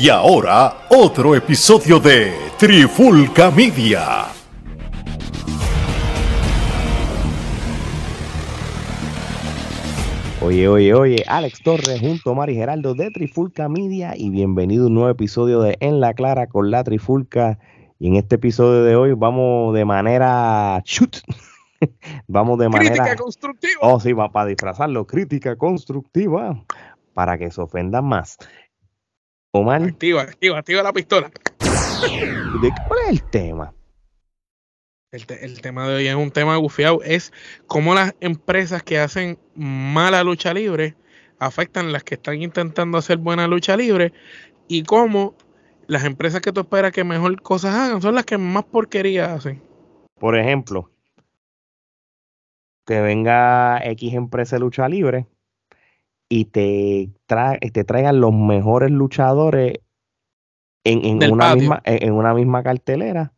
Y ahora, otro episodio de Trifulca Media. Oye, oye, oye, Alex Torres junto a Mari Geraldo de Trifulca Media y bienvenido a un nuevo episodio de En la Clara con la Trifulca. Y en este episodio de hoy vamos de manera shoot. vamos de manera. Crítica constructiva. Oh, sí, va para disfrazarlo. Crítica constructiva para que se ofendan más. Omar, Activa, activa, activa la pistola. ¿de ¿cuál es el tema? El, te- el tema de hoy es un tema gufiado. Es cómo las empresas que hacen mala lucha libre afectan las que están intentando hacer buena lucha libre y cómo las empresas que tú esperas que mejor cosas hagan son las que más porquería hacen. Por ejemplo, que venga X empresa de lucha libre y te, tra- y te traigan los mejores luchadores en, en una patio. misma, en, en una misma cartelera,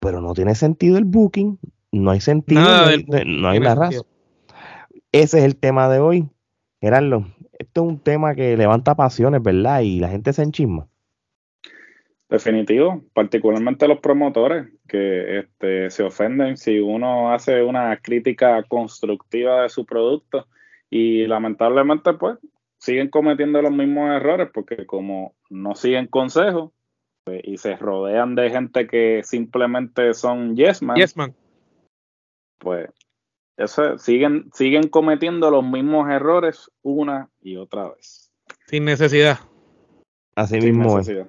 pero no tiene sentido el booking, no hay sentido, Nada no hay, no la razón. Ese es el tema de hoy. Gerardo, esto es un tema que levanta pasiones, ¿verdad? Y la gente se enchisma. Definitivo, particularmente los promotores que este, se ofenden si uno hace una crítica constructiva de su producto y lamentablemente pues siguen cometiendo los mismos errores porque como no siguen consejos pues, y se rodean de gente que simplemente son yes man, Yes, man. pues eso, siguen, siguen cometiendo los mismos errores una y otra vez. Sin necesidad. Así Sin mismo es. necesidad.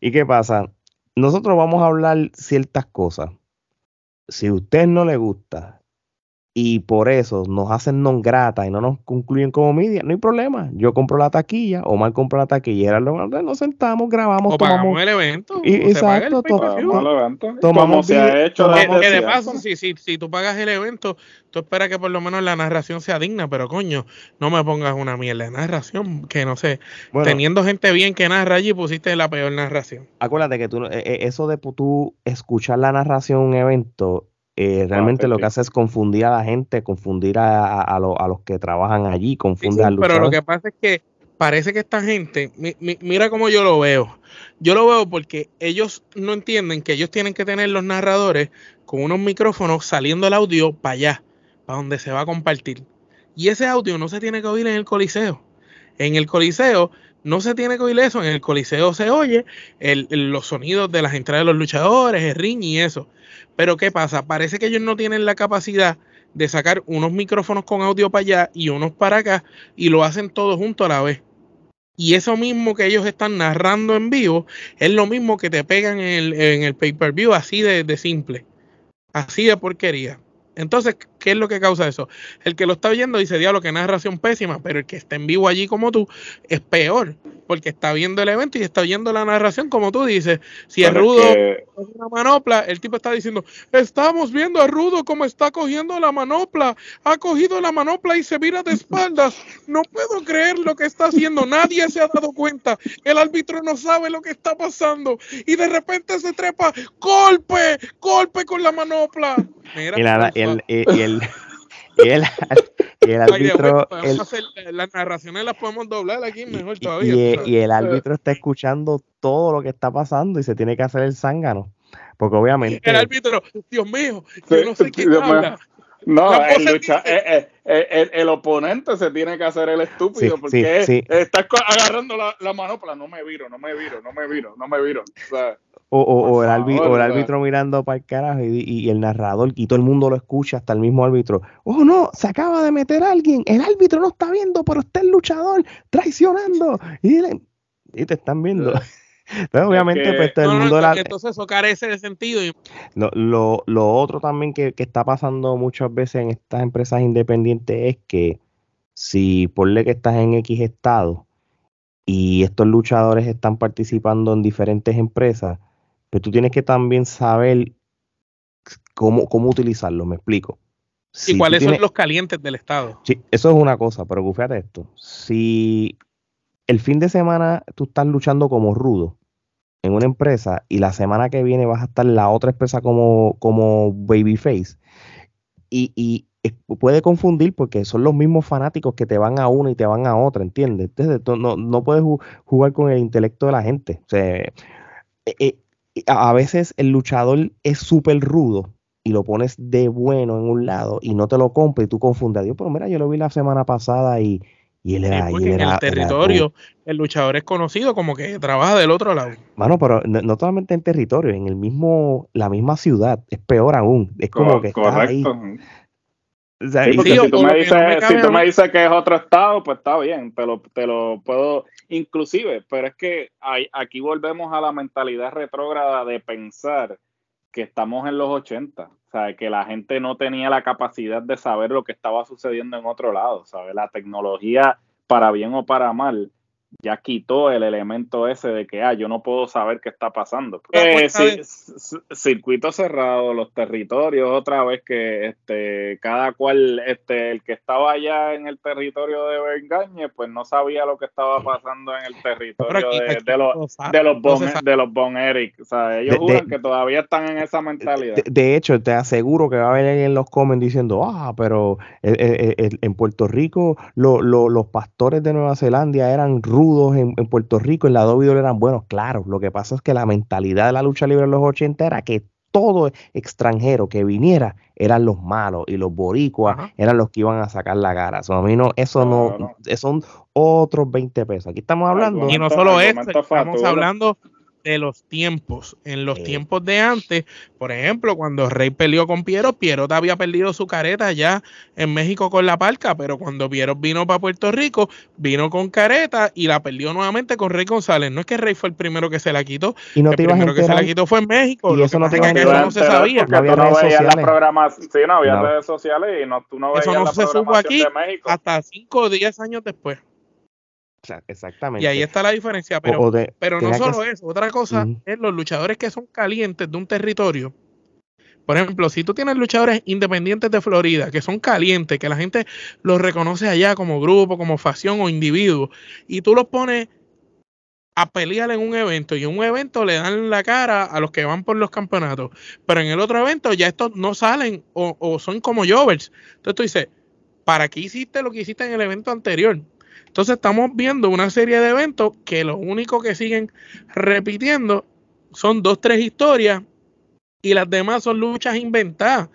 ¿Y qué pasa? Nosotros vamos a hablar ciertas cosas. Si a usted no le gusta y por eso nos hacen non grata y no nos concluyen como media, no hay problema. Yo compro la taquilla, Omar compra la taquilla, y era lo- nos sentamos, grabamos, O pagamos tomamos. el evento. Y- o se paga el exacto, to- pay-per-view. Vamos al evento. Tomamos Como se ha hecho tomamos- Que, de paso, si, si, si tú pagas el evento, tú esperas que por lo menos la narración sea digna, pero coño, no me pongas una mierda de narración, que no sé, Bueno, teniendo gente bien que narra allí, pusiste la peor narración. acuérdate que tú, no- eh, eh, eso de tú escuchar la narración de un evento, eh, realmente lo que hace es confundir a la gente, confundir a, a- a lo- a los que trabajan allí, confunde sí, al pero lo que pasa es que parece que esta gente, mi- mi- mira cómo yo lo veo. Yo lo veo porque ellos no entienden que ellos tienen que tener los narradores con unos micrófonos saliendo el audio para allá, para donde se va a compartir. Y ese audio no se tiene que oír en el coliseo. En el coliseo no se tiene que oír eso. En el coliseo se oye el- el- los sonidos de las entradas de los luchadores, el ring y eso. Pero ¿qué pasa? Parece que ellos no tienen la capacidad de sacar unos micrófonos con audio para allá y unos para acá y lo hacen todo junto a la vez. Y eso mismo que ellos están narrando en vivo es lo mismo que te pegan en el, en el pay-per-view, así de, de simple, así de porquería. Entonces, ¿qué es lo que causa eso? El que lo está viendo dice, diablo, que narración pésima, pero el que está en vivo allí como tú es peor, porque está viendo el evento y está viendo la narración como tú dices. Si es es rudo, que- con una manopla, el tipo está diciendo, estamos viendo a Rudo como está cogiendo la manopla, ha cogido la manopla y se vira de espaldas, no puedo creer lo que está haciendo, nadie se ha dado cuenta, el árbitro no sabe lo que está pasando. Y de repente se trepa, golpe, golpe con la manopla. Mira, el, el, y el- y el árbitro, el- hacer- las narraciones las podemos doblar aquí mejor y, todavía. y- y el árbitro está escuchando todo lo que está pasando y se tiene que hacer el zángano. Porque obviamente el árbitro, Dios mío, yo no sé quién Dios mío. habla. No, el, voz lucha- eh, eh, el, el oponente se tiene que hacer el estúpido Sí, porque sí, sí. está co- agarrando la, la manopla. No me viro, no me viro, no me viro, no me viro. O sea, o, o- o el, favor, el árbitro mirando para el carajo y, y el narrador y todo el mundo lo escucha, hasta el mismo árbitro. Oh no, se acaba de meter alguien, el árbitro no está viendo, pero está el luchador traicionando. Y, le- y te están viendo. Pero obviamente, pues todo el No, mundo la- entonces eso carece de sentido y Lo, lo, lo otro también que, que está pasando muchas veces en estas empresas independientes es que si ponle que estás en X estado y estos luchadores están participando en diferentes empresas, pues tú tienes que también saber cómo, cómo utilizarlo, me explico. y Si tú cuáles tienes- son los calientes del Estado. Sí, eso es una cosa, pero fíjate esto. Si el fin de semana tú estás luchando como rudo en una empresa y la semana que viene vas a estar la otra empresa como, como babyface y, y puede confundir porque son los mismos fanáticos que te van a una y te van a otra, ¿entiendes? Entonces, no, no puedes jugar con el intelecto de la gente. Eh, eh, a veces el luchador es súper rudo y lo pones de bueno en un lado y no te lo compra y tú confundes. Dios, pero mira, yo lo vi la semana pasada y, y él era, en el territorio el luchador es conocido como que trabaja del otro lado. Mano, pero no, solamente en territorio, en el mismo, la misma ciudad, es peor aún. Es como que está ahí. si, tú, me dices, que es otro estado, pues está bien, te lo, te lo puedo, inclusive, pero es que aquí volvemos a la mentalidad retrógrada de pensar que estamos en los 80, o sea, que la gente no tenía la capacidad de saber lo que estaba sucediendo en otro lado, ¿sabes? La tecnología, para bien o para mal, ya quitó el elemento ese de que, ah, yo no puedo saber qué está pasando. Eh, circuito cerrado, los territorios, otra vez que este, cada cual, este, el que estaba allá en el territorio de Bergañe, pues no sabía lo que estaba pasando en el territorio de, los, de los bon, de los bon Eric. O sea, ellos juran que todavía están en esa mentalidad. De, hecho, te aseguro que va a haber alguien en los comments diciendo, ah, pero eh, eh, en Puerto Rico los pastores de Nueva Zelanda eran rudos en, Puerto Rico, en la WWE eran buenos, claro. Lo que pasa es que la mentalidad de la lucha libre en los 80 era que todo extranjero que viniera eran los malos y los boricuas eran los que iban a sacar la cara. a mí no, eso no, son otros 20 pesos. Aquí estamos hablando. Y no solo eso, estamos hablando de los tiempos. En los tiempos de antes, por ejemplo, cuando Rey peleó con Piero, Piero había perdido su careta ya en México con la palca, pero cuando Piero vino para Puerto Rico, vino con careta y la perdió nuevamente con Rey González. No es que Rey fue el primero que se la quitó, y no el primero que se la quitó fue en México. Y eso no, se sabía. No había redes sociales. Sí, no había redes sociales y no, tú no veías Eso no se supo aquí hasta 5 o 10 años después. Exactamente. Y ahí está la diferencia, pero, pero no solo eso, otra cosa es los luchadores que son calientes de un territorio. Por ejemplo, si tú tienes luchadores independientes de Florida que son calientes, que la gente los reconoce allá como grupo, como facción o individuo, y tú los pones a pelear en un evento y en un evento le dan la cara a los que van por los campeonatos, pero en el otro evento ya estos no salen o, o son como Jovers. Entonces tú dices, ¿para qué hiciste lo que hiciste en el evento anterior? Entonces estamos viendo una serie de eventos que lo único que siguen repitiendo son dos, tres historias y las demás son luchas inventadas,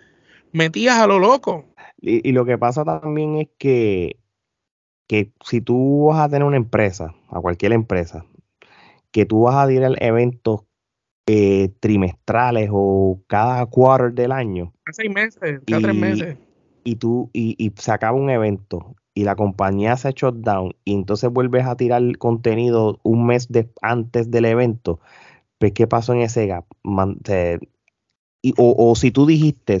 metidas a lo loco. Y, lo que pasa también es que, que si tú vas a tener una empresa, a cualquier empresa, que tú vas a ir a eventos eh, trimestrales o cada quarter del año. Cada seis meses, cada tres meses. Y tú, y, y se acaba un evento y la compañía se ha down y entonces vuelves a tirar contenido un mes antes del evento, pues ¿qué pasó en ese gap? y, o, si tú dijiste,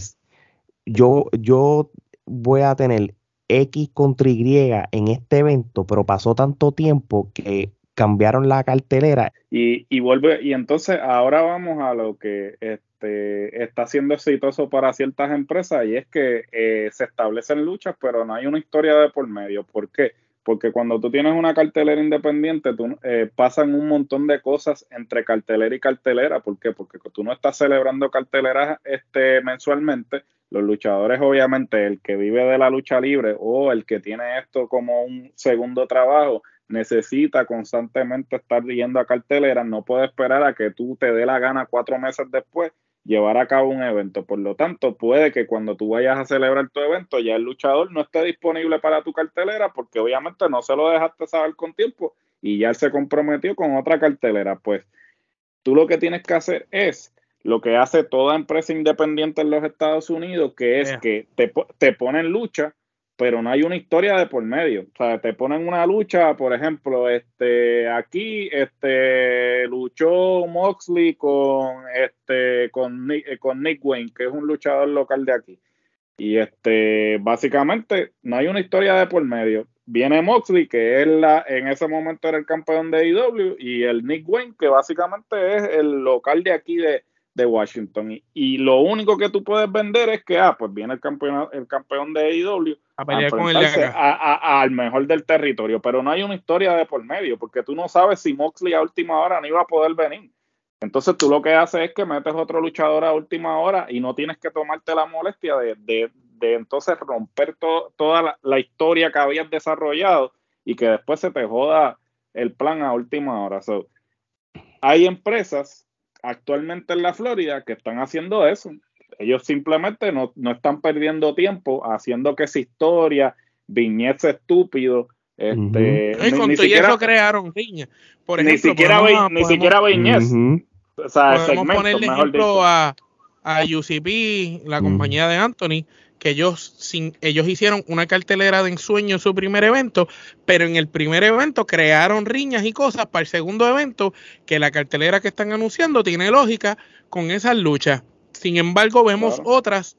yo, yo voy a tener X contra Y en este evento, pero pasó tanto tiempo que cambiaron la cartelera. Y, y vuelve, y entonces ahora vamos a lo que está siendo exitoso para ciertas empresas y es que eh, se establecen luchas, pero no hay una historia de por medio. ¿Por qué? Porque cuando tú tienes una cartelera independiente, tú, eh, pasan un montón de cosas entre cartelera y cartelera. ¿Por qué? Porque tú no estás celebrando carteleras este, mensualmente. Los luchadores, obviamente, el que vive de la lucha libre o el que tiene esto como un segundo trabajo, necesita constantemente estar yendo a carteleras. No puede esperar a que tú te dé la gana cuatro meses después llevar a cabo un evento. Por lo tanto, puede que cuando tú vayas a celebrar tu evento ya el luchador no esté disponible para tu cartelera porque obviamente no se lo dejaste saber con tiempo y ya él se comprometió con otra cartelera. Pues tú lo que tienes que hacer es lo que hace toda empresa independiente en los Estados Unidos, que es que te, te ponen lucha pero no hay una historia de por medio. O sea, te ponen una lucha, por ejemplo, este, aquí, este, luchó Moxley con, este, con, Nick, con Nick Wayne, que es un luchador local de aquí. Y este, básicamente, no hay una historia de por medio. Viene Moxley, que es la, en ese momento era el campeón de IW, y el Nick Wayne, que básicamente es el local de aquí de, de Washington. Y, lo único que tú puedes vender es que, ah, pues viene el campeón, el campeón de AEW a pelear con el al mejor del territorio, pero no hay una historia de por medio, porque tú no sabes si Moxley a última hora no iba a poder venir. Entonces tú lo que haces es que metes otro luchador a última hora y no tienes que tomarte la molestia de, de entonces romper toda la, historia que habías desarrollado y que después se te joda el plan a última hora. hay empresas actualmente en la Florida que están haciendo eso. Ellos simplemente no, están perdiendo tiempo haciendo que esa historia, viñetes estúpidos, este, y con ni, siquiera, eso crearon. Por ejemplo, ni siquiera, ni siquiera viñetes. o sea, podemos ponerle ejemplo a, a UCP, la compañía de Anthony, que ellos, sin, ellos hicieron una cartelera de ensueño en su primer evento, pero en el primer evento crearon riñas y cosas para el segundo evento, que la cartelera que están anunciando tiene lógica con esas luchas. Sin embargo, vemos otras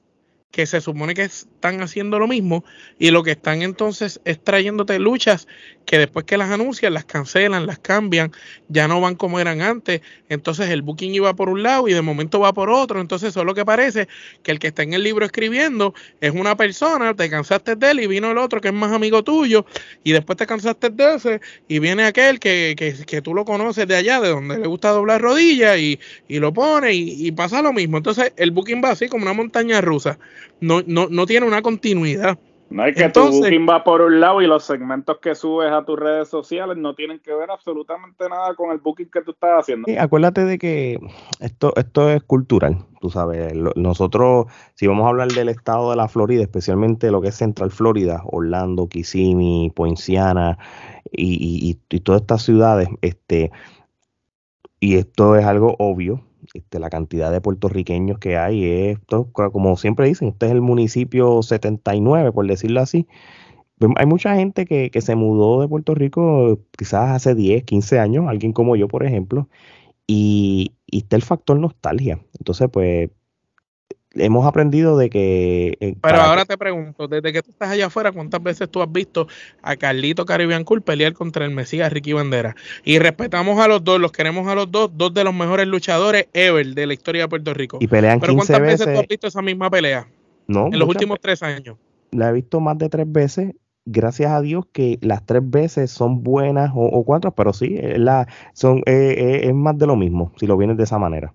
que se supone que están haciendo lo mismo y lo que están entonces es trayéndote luchas que después que las anuncian las cancelan, las cambian, ya no van como eran antes, entonces el booking iba por un lado y de momento va por otro, entonces solo que parece que el que está en el libro escribiendo es una persona, te cansaste de él y vino el otro que es más amigo tuyo y después te cansaste de ese y viene aquel que, que, que tú lo conoces de allá, de donde le gusta doblar rodillas y, y lo pone y, y pasa lo mismo, entonces el booking va así como una montaña rusa no, no, no tiene una continuidad. No es que tu booking va por un lado y los segmentos que subes a tus redes sociales no tienen que ver absolutamente nada con el booking que tú estás haciendo. acuérdate de que esto, esto es cultural, tú sabes. nosotros, si vamos a hablar del estado de la Florida, especialmente lo que es Central Florida, Orlando, Kissimmee, Poinciana y, y todas estas ciudades, este, y esto es algo obvio, este, la cantidad de puertorriqueños que hay. Esto, como siempre dicen, este es el municipio 79, por decirlo así. Pues, hay mucha gente que, se mudó de Puerto Rico quizás hace 10, 15 años, alguien como yo, por ejemplo, y, y está el factor nostalgia. Entonces, pues hemos aprendido de que... Eh, Pero ahora te pregunto, desde que tú estás allá afuera, ¿cuántas veces tú has visto a Carlito Caribbean Cool pelear contra el Mesías Ricky Bandera? Y respetamos a los dos, los queremos a los dos, dos de los mejores luchadores ever de la historia de Puerto Rico. Y pelean Pero ¿cuántas veces, tú has visto esa misma pelea? No. En los últimos tres años. La he visto más de tres veces gracias a Dios que las tres veces son buenas o, cuatro, pero sí, la, son, eh, eh, es más de lo mismo, si lo vienes de esa manera.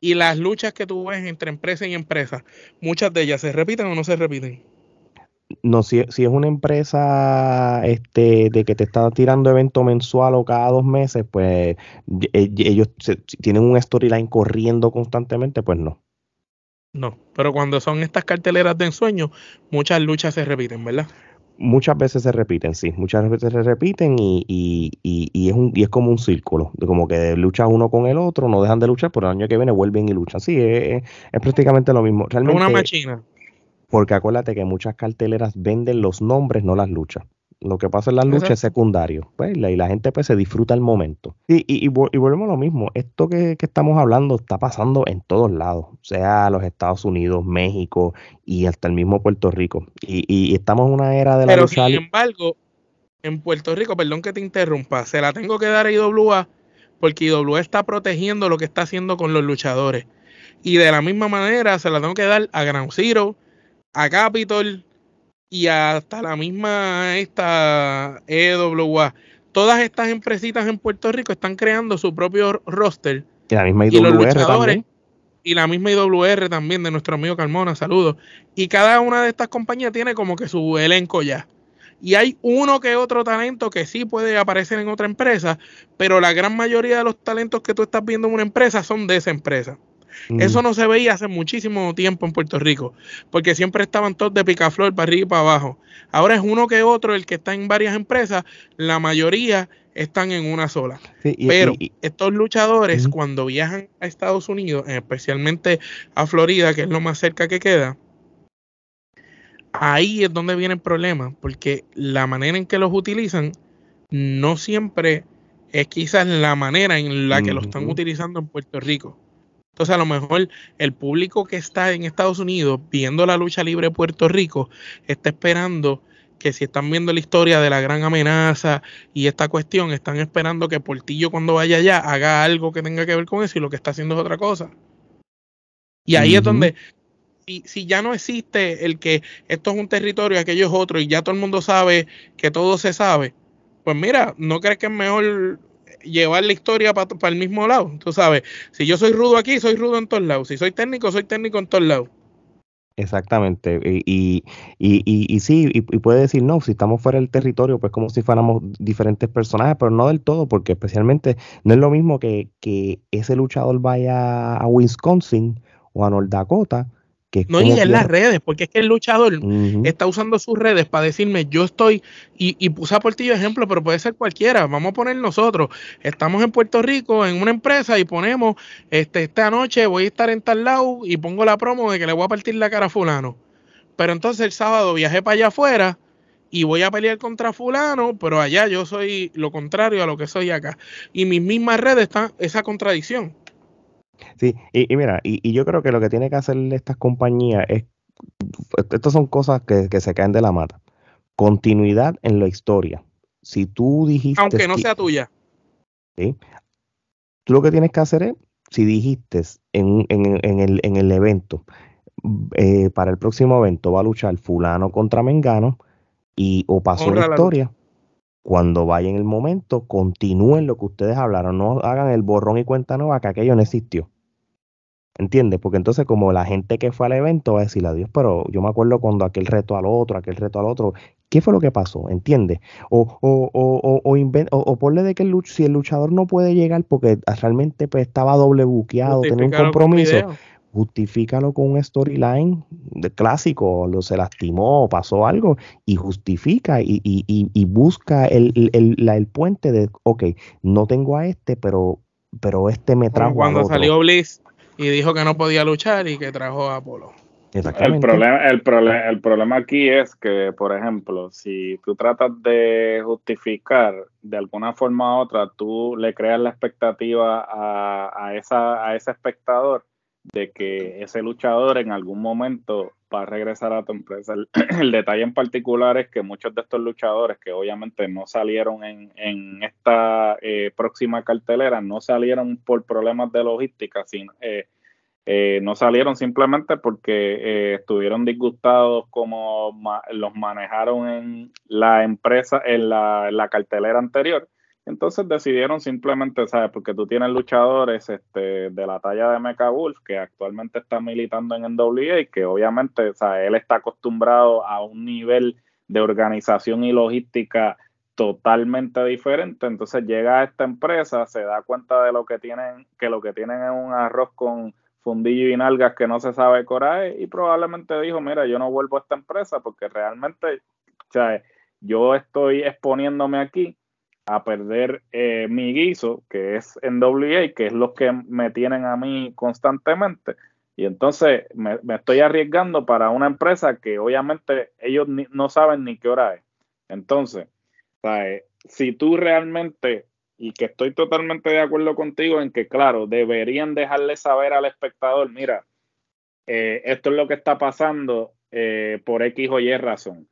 Y las luchas que tú ves entre empresa y empresa, muchas de ellas se repiten o no se repiten. No, si, si es una empresa este, de que te está tirando evento mensual o cada dos meses, pues e, ellos tienen un storyline corriendo constantemente, pues no. No, pero cuando son estas carteleras de ensueño, muchas luchas se repiten, ¿verdad? Muchas veces se repiten, sí, muchas veces se repiten y, y, y, es, un, y es como un círculo, de como que lucha uno con el otro, no dejan de luchar, pero el año que viene vuelven y luchan. Sí, es, es prácticamente lo mismo. Realmente, una machina. Porque acuérdate que muchas carteleras venden los nombres, no las luchas. Lo que pasa en las luchas es secundario. Pues, y la gente pues, se disfruta el momento. Y, y, volvemos a lo mismo. Esto que, estamos hablando está pasando en todos lados, sea los Estados Unidos, México y hasta el mismo Puerto Rico. Y, estamos en una era de la Pero sin embargo, en Puerto Rico, perdón que te interrumpa, se la tengo que dar a IWA porque IWA está protegiendo lo que está haciendo con los luchadores. Y de la misma manera se la tengo que dar a Ground Zero, a Capitol, y hasta la misma esta EWA. Todas estas empresitas en Puerto Rico están creando su propio roster. Y la misma IWR también. Y la misma IWR también de nuestro amigo Carmona, saludos. Y cada una de estas compañías tiene como que su elenco ya. Y hay uno que otro talento que sí puede aparecer en otra empresa, pero la gran mayoría de los talentos que tú estás viendo en una empresa son de esa empresa. Eso no se veía hace muchísimo tiempo en Puerto Rico, porque siempre estaban todos de picaflor para arriba y para abajo. Ahora es uno que otro el que está en varias empresas, la mayoría están en una sola. Pero estos luchadores cuando viajan a Estados Unidos, especialmente a Florida, que es lo más cerca que queda, ahí es donde viene el problema, porque la manera en que los utilizan no siempre es quizás la manera en la que lo están utilizando en Puerto Rico. Entonces, a lo mejor el público que está en Estados Unidos viendo la lucha libre de Puerto Rico está esperando que si están viendo la historia de la gran amenaza y esta cuestión, están esperando que Portillo cuando vaya allá haga algo que tenga que ver con eso y lo que está haciendo es otra cosa. Y ahí es donde, si, si, ya no existe el que esto es un territorio, aquello es otro y ya todo el mundo sabe que todo se sabe, pues mira, ¿no crees que es mejor llevar la historia para el mismo lado. Tú sabes, si yo soy rudo aquí, soy rudo en todos lados. Si soy técnico, soy técnico en todos lados. Exactamente. Y, y, y, sí, y, puede decir, no, si estamos fuera del territorio, pues como si fuéramos diferentes personajes, pero no del todo, porque especialmente no es lo mismo que, que ese luchador vaya a Wisconsin o a North Dakota no, y en las redes, porque es que el luchador está usando sus redes para decirme, yo estoy, y, y puse a Portillo ejemplo, pero puede ser cualquiera, vamos a poner nosotros, estamos en Puerto Rico en una empresa y ponemos, este, esta noche voy a estar en tal lado y pongo la promo de que le voy a partir la cara a fulano. Pero entonces el sábado viajé para allá afuera y voy a pelear contra fulano, pero allá yo soy lo contrario a lo que soy acá. Y mis mismas redes están esa contradicción. Sí, y, mira, y, yo creo que lo que tiene que hacer estas compañías es, estas son cosas que, se caen de la mata. Continuidad en la historia. Si tú dijiste... Aunque no sea tuya. ¿sí? Tú lo que tienes que hacer es, si dijiste en, el, en el, evento, eh, para el próximo evento va a luchar fulano contra Mengano, y o pasó la historia, cuando vaya en el momento, continúen lo que ustedes hablaron, no hagan el borrón y cuenta nueva que aquello no existió. ¿Entiendes? Porque entonces como la gente que fue al evento va a decir adiós, pero yo me acuerdo cuando aquel reto al otro, aquel reto al otro, ¿qué fue lo que pasó? ¿Entiendes? O, o, o, o, o, ponle de que el, si el luchador no puede llegar porque realmente pues, estaba doble buqueado, tenía un compromiso justifícalo con un storyline de clásico, lo se lastimó, pasó algo, y justifica y, y, y, busca el, el, la, el, puente de, ok, no tengo a este, pero, pero este me trajo. cuando salió Bliss y dijo que no podía luchar y que trajo a Apolo. El problema, el, problema, el problema aquí es que, por ejemplo, si tú tratas de justificar de alguna forma u otra, tú le creas la expectativa a, a, esa, a ese espectador de que ese luchador en algún momento va a regresar a tu empresa. El, detalle en particular es que muchos de estos luchadores que obviamente no salieron en, esta eh, próxima cartelera, no salieron por problemas de logística, sino, eh, eh, no salieron simplemente porque estuvieron disgustados como los manejaron en la empresa, en la, en la cartelera anterior entonces decidieron simplemente, ¿sabes? Porque tú tienes luchadores este, de la talla de Mecha Wolf, que actualmente está militando en NWA, que obviamente, sea, él está acostumbrado a un nivel de organización y logística totalmente diferente. Entonces llega a esta empresa, se da cuenta de lo que tienen, que lo que tienen es un arroz con fundillo y nalgas que no se sabe coraje, y probablemente dijo, mira, yo no vuelvo a esta empresa porque realmente, sea, yo estoy exponiéndome aquí a perder eh, mi guiso, que es en WA, que es lo que me tienen a mí constantemente. Y entonces me, estoy arriesgando para una empresa que obviamente ellos no saben ni qué hora es. Entonces, si tú realmente, y que estoy totalmente de acuerdo contigo en que, claro, deberían dejarle saber al espectador, mira, eh, esto es lo que está pasando eh, por X o Y razón.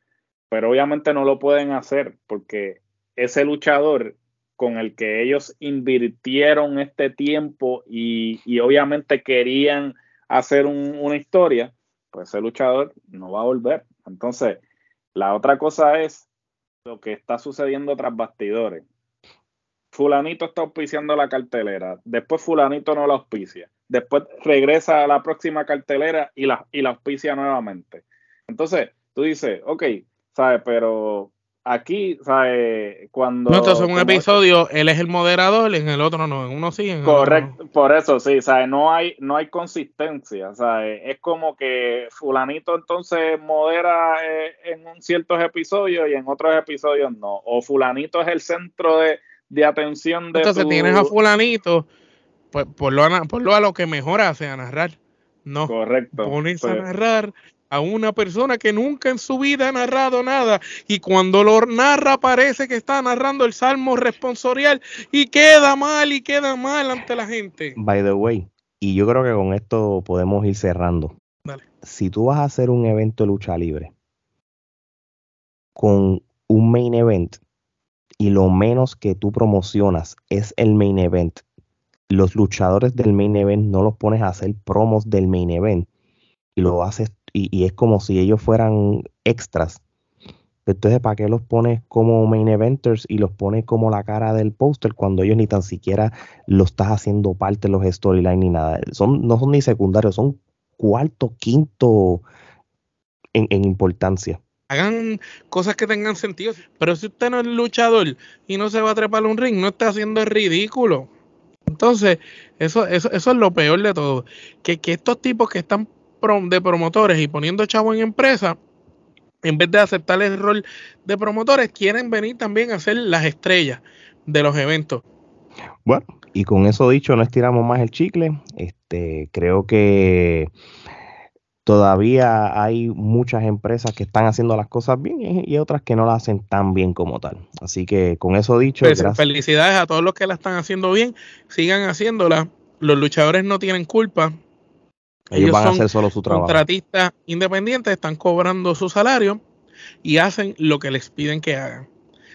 Pero obviamente no lo pueden hacer porque ese luchador con el que ellos invirtieron este tiempo y, obviamente querían hacer una historia, pues ese luchador no va a volver. Entonces, la otra cosa es lo que está sucediendo tras bastidores. Fulanito está auspiciando la cartelera, después fulanito no la auspicia, después regresa a la próxima cartelera y la, y la auspicia nuevamente. Entonces, tú dices, ok, ¿sabes? Pero aquí, ¿sabes? Cuando. No, entonces en un episodio él es el moderador, en el otro no, en uno sí. En correcto, por eso sí, ¿sabes? No hay, no hay consistencia, ¿sabes? Es como que Fulanito entonces modera eh, en ciertos episodios y en otros episodios no. O Fulanito es el centro de, atención de. Entonces tienes a Fulanito, pues por lo, por lo a lo que mejor hace a narrar. No. Correcto. Pones a pues narrar a una persona que nunca en su vida ha narrado nada y cuando lo narra parece que está narrando el salmo responsorial y queda mal y queda mal ante la gente. By the way, y yo creo que con esto podemos ir cerrando. Dale. Si tú vas a hacer un evento de lucha libre con un main event y lo menos que tú promocionas es el main event, los luchadores del main event no los pones a hacer promos del main event y lo haces y, es como si ellos fueran extras. Entonces, ¿para qué los pones como main eventers y los pones como la cara del póster cuando ellos ni tan siquiera lo estás haciendo parte de los storylines ni nada? Son, no son ni secundarios, son cuarto, quinto en, importancia. Hagan cosas que tengan sentido. Pero si usted no es luchador y no se va a trepar un ring, no está haciendo ridículo. Entonces, eso, eso, eso es lo peor de todo. Que, que estos tipos que están de promotores y poniendo chavo en empresa, en vez de aceptar el rol de promotores, quieren venir también a ser las estrellas de los eventos. Bueno, y con eso dicho, no estiramos más el chicle. Este, creo que todavía hay muchas empresas que están haciendo las cosas bien y otras que no las hacen tan bien como tal. Así que con eso dicho, pues, felicidades a todos los que la están haciendo bien, sigan haciéndola. Los luchadores no tienen culpa. Ellos, van a hacer solo su trabajo. Contratistas independientes están cobrando su salario y hacen lo que les piden que hagan.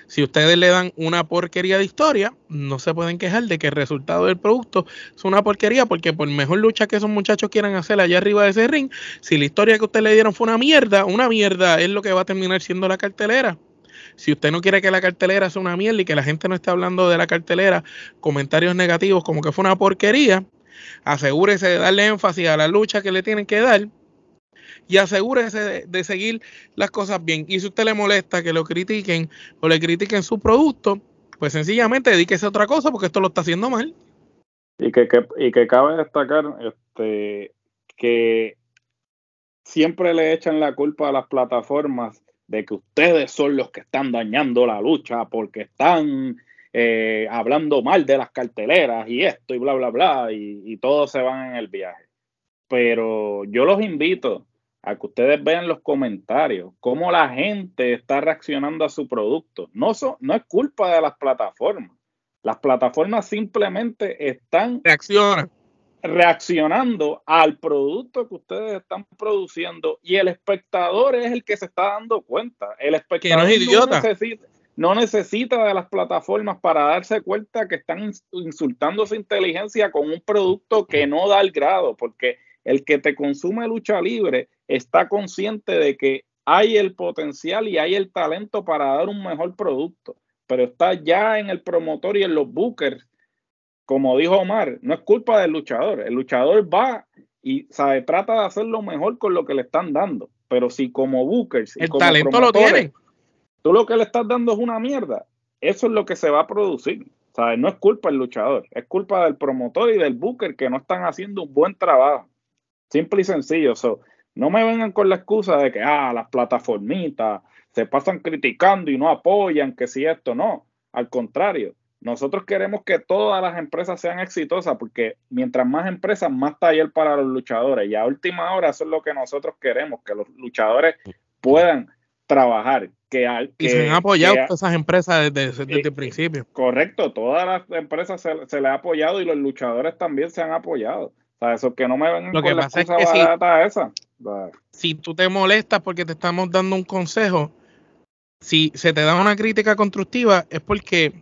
Si ustedes le dan una porquería de historia, no se pueden quejar de que el resultado del producto es una porquería, porque por mejor lucha que esos muchachos quieran hacer allá arriba de ese ring, si la historia que ustedes le dieron fue una mierda, una mierda es lo que va a terminar siendo la cartelera. Si usted no quiere que la cartelera sea una mierda y que la gente no esté hablando de la cartelera comentarios negativos como que fue una porquería, asegúrese de darle énfasis a la lucha que le tienen que dar y asegúrese de, seguir las cosas bien. Y si usted le molesta que lo critiquen o le critiquen su producto, pues sencillamente dedíquese a otra cosa porque esto lo está haciendo mal. Y que, y que cabe destacar este, que siempre le echan la culpa a las plataformas de que ustedes son los que están dañando la lucha porque están eh, hablando mal de las carteleras y esto y bla, bla, bla, y, y todos se van en el viaje. Pero yo los invito a que ustedes vean los comentarios, cómo la gente está reaccionando a su producto. No, no es culpa de las plataformas. Las plataformas simplemente están reaccionando al producto que ustedes están produciendo y el espectador es el que se está dando cuenta. El espectador no, es idiota. necesita, no necesita de las plataformas para darse cuenta que están insultando su inteligencia con un producto que no da el grado, porque el que te consume lucha libre está consciente de que hay el potencial y hay el talento para dar un mejor producto, pero está ya en el promotor y en los bookers. Como dijo Omar, no es culpa del luchador. El luchador va y sabe, trata de hacer lo mejor con lo que le están dando. Pero si como bookers, el talento lo tienen. Tú lo que le estás dando es una mierda. Eso es lo que se va a producir. No es culpa del luchador, es culpa del promotor y del booker que no están haciendo un buen trabajo. Simple y sencillo. no me vengan con la excusa de que ah, las plataformitas se pasan criticando y no apoyan, que si esto no. Al contrario, nosotros queremos que todas las empresas sean exitosas porque mientras más empresas, más taller para los luchadores. Y a última hora eso es lo que nosotros queremos, que los luchadores puedan trabajar. Que, y se han apoyado todas esas empresas desde, el principio. Correcto, todas las empresas se, se les ha apoyado y los luchadores también se han apoyado eso que no me ven Lo que pasa es que si, si tú te molestas porque te estamos dando un consejo, si se te da una crítica constructiva es porque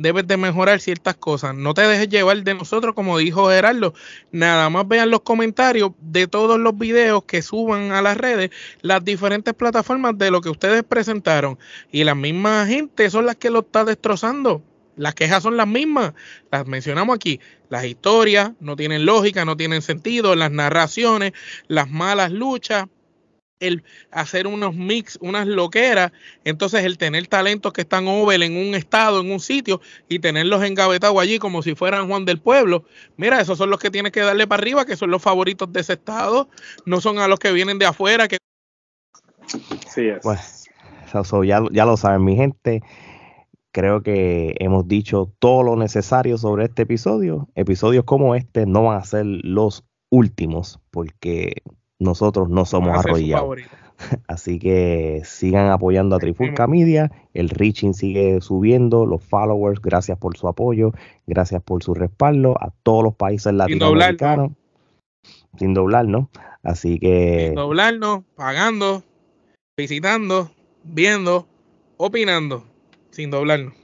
debes de mejorar ciertas cosas. No te dejes llevar de nosotros, como dijo Gerardo. Nada más vean los comentarios de todos los videos que suban a las redes, las diferentes plataformas de lo que ustedes presentaron. Y la misma gente son las que lo está destrozando. Las quejas son las mismas, las mencionamos aquí. Las historias no tienen lógica, no tienen sentido, las narraciones, las malas luchas, el hacer unos mix, unas loqueras, entonces el tener talentos que están over en un estado, en un sitio, y tenerlos engavetados allí como si fueran Juan del Pueblo. Mira, esos son los que tienes que darle para arriba, que son los favoritos de ese estado, no son a los que vienen de afuera. Que... Sí, es. Pues, ya, ya lo saben, mi gente creo que hemos dicho todo lo necesario sobre este episodio. Episodios como este no van a ser los últimos porque nosotros no somos arrollados. Así que sigan apoyando a Trifulca Media. El reaching sigue subiendo. Los followers, gracias por su apoyo. Gracias por su respaldo. A todos los países latinoamericanos. Sin doblar, ¿no? Así que. Sin doblar, ¿no? Pagando, visitando, viendo, opinando sin doblarnos.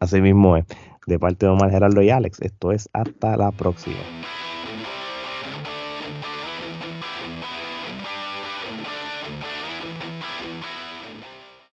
Así mismo es. De parte de Omar Geraldo y Alex, esto es hasta la próxima.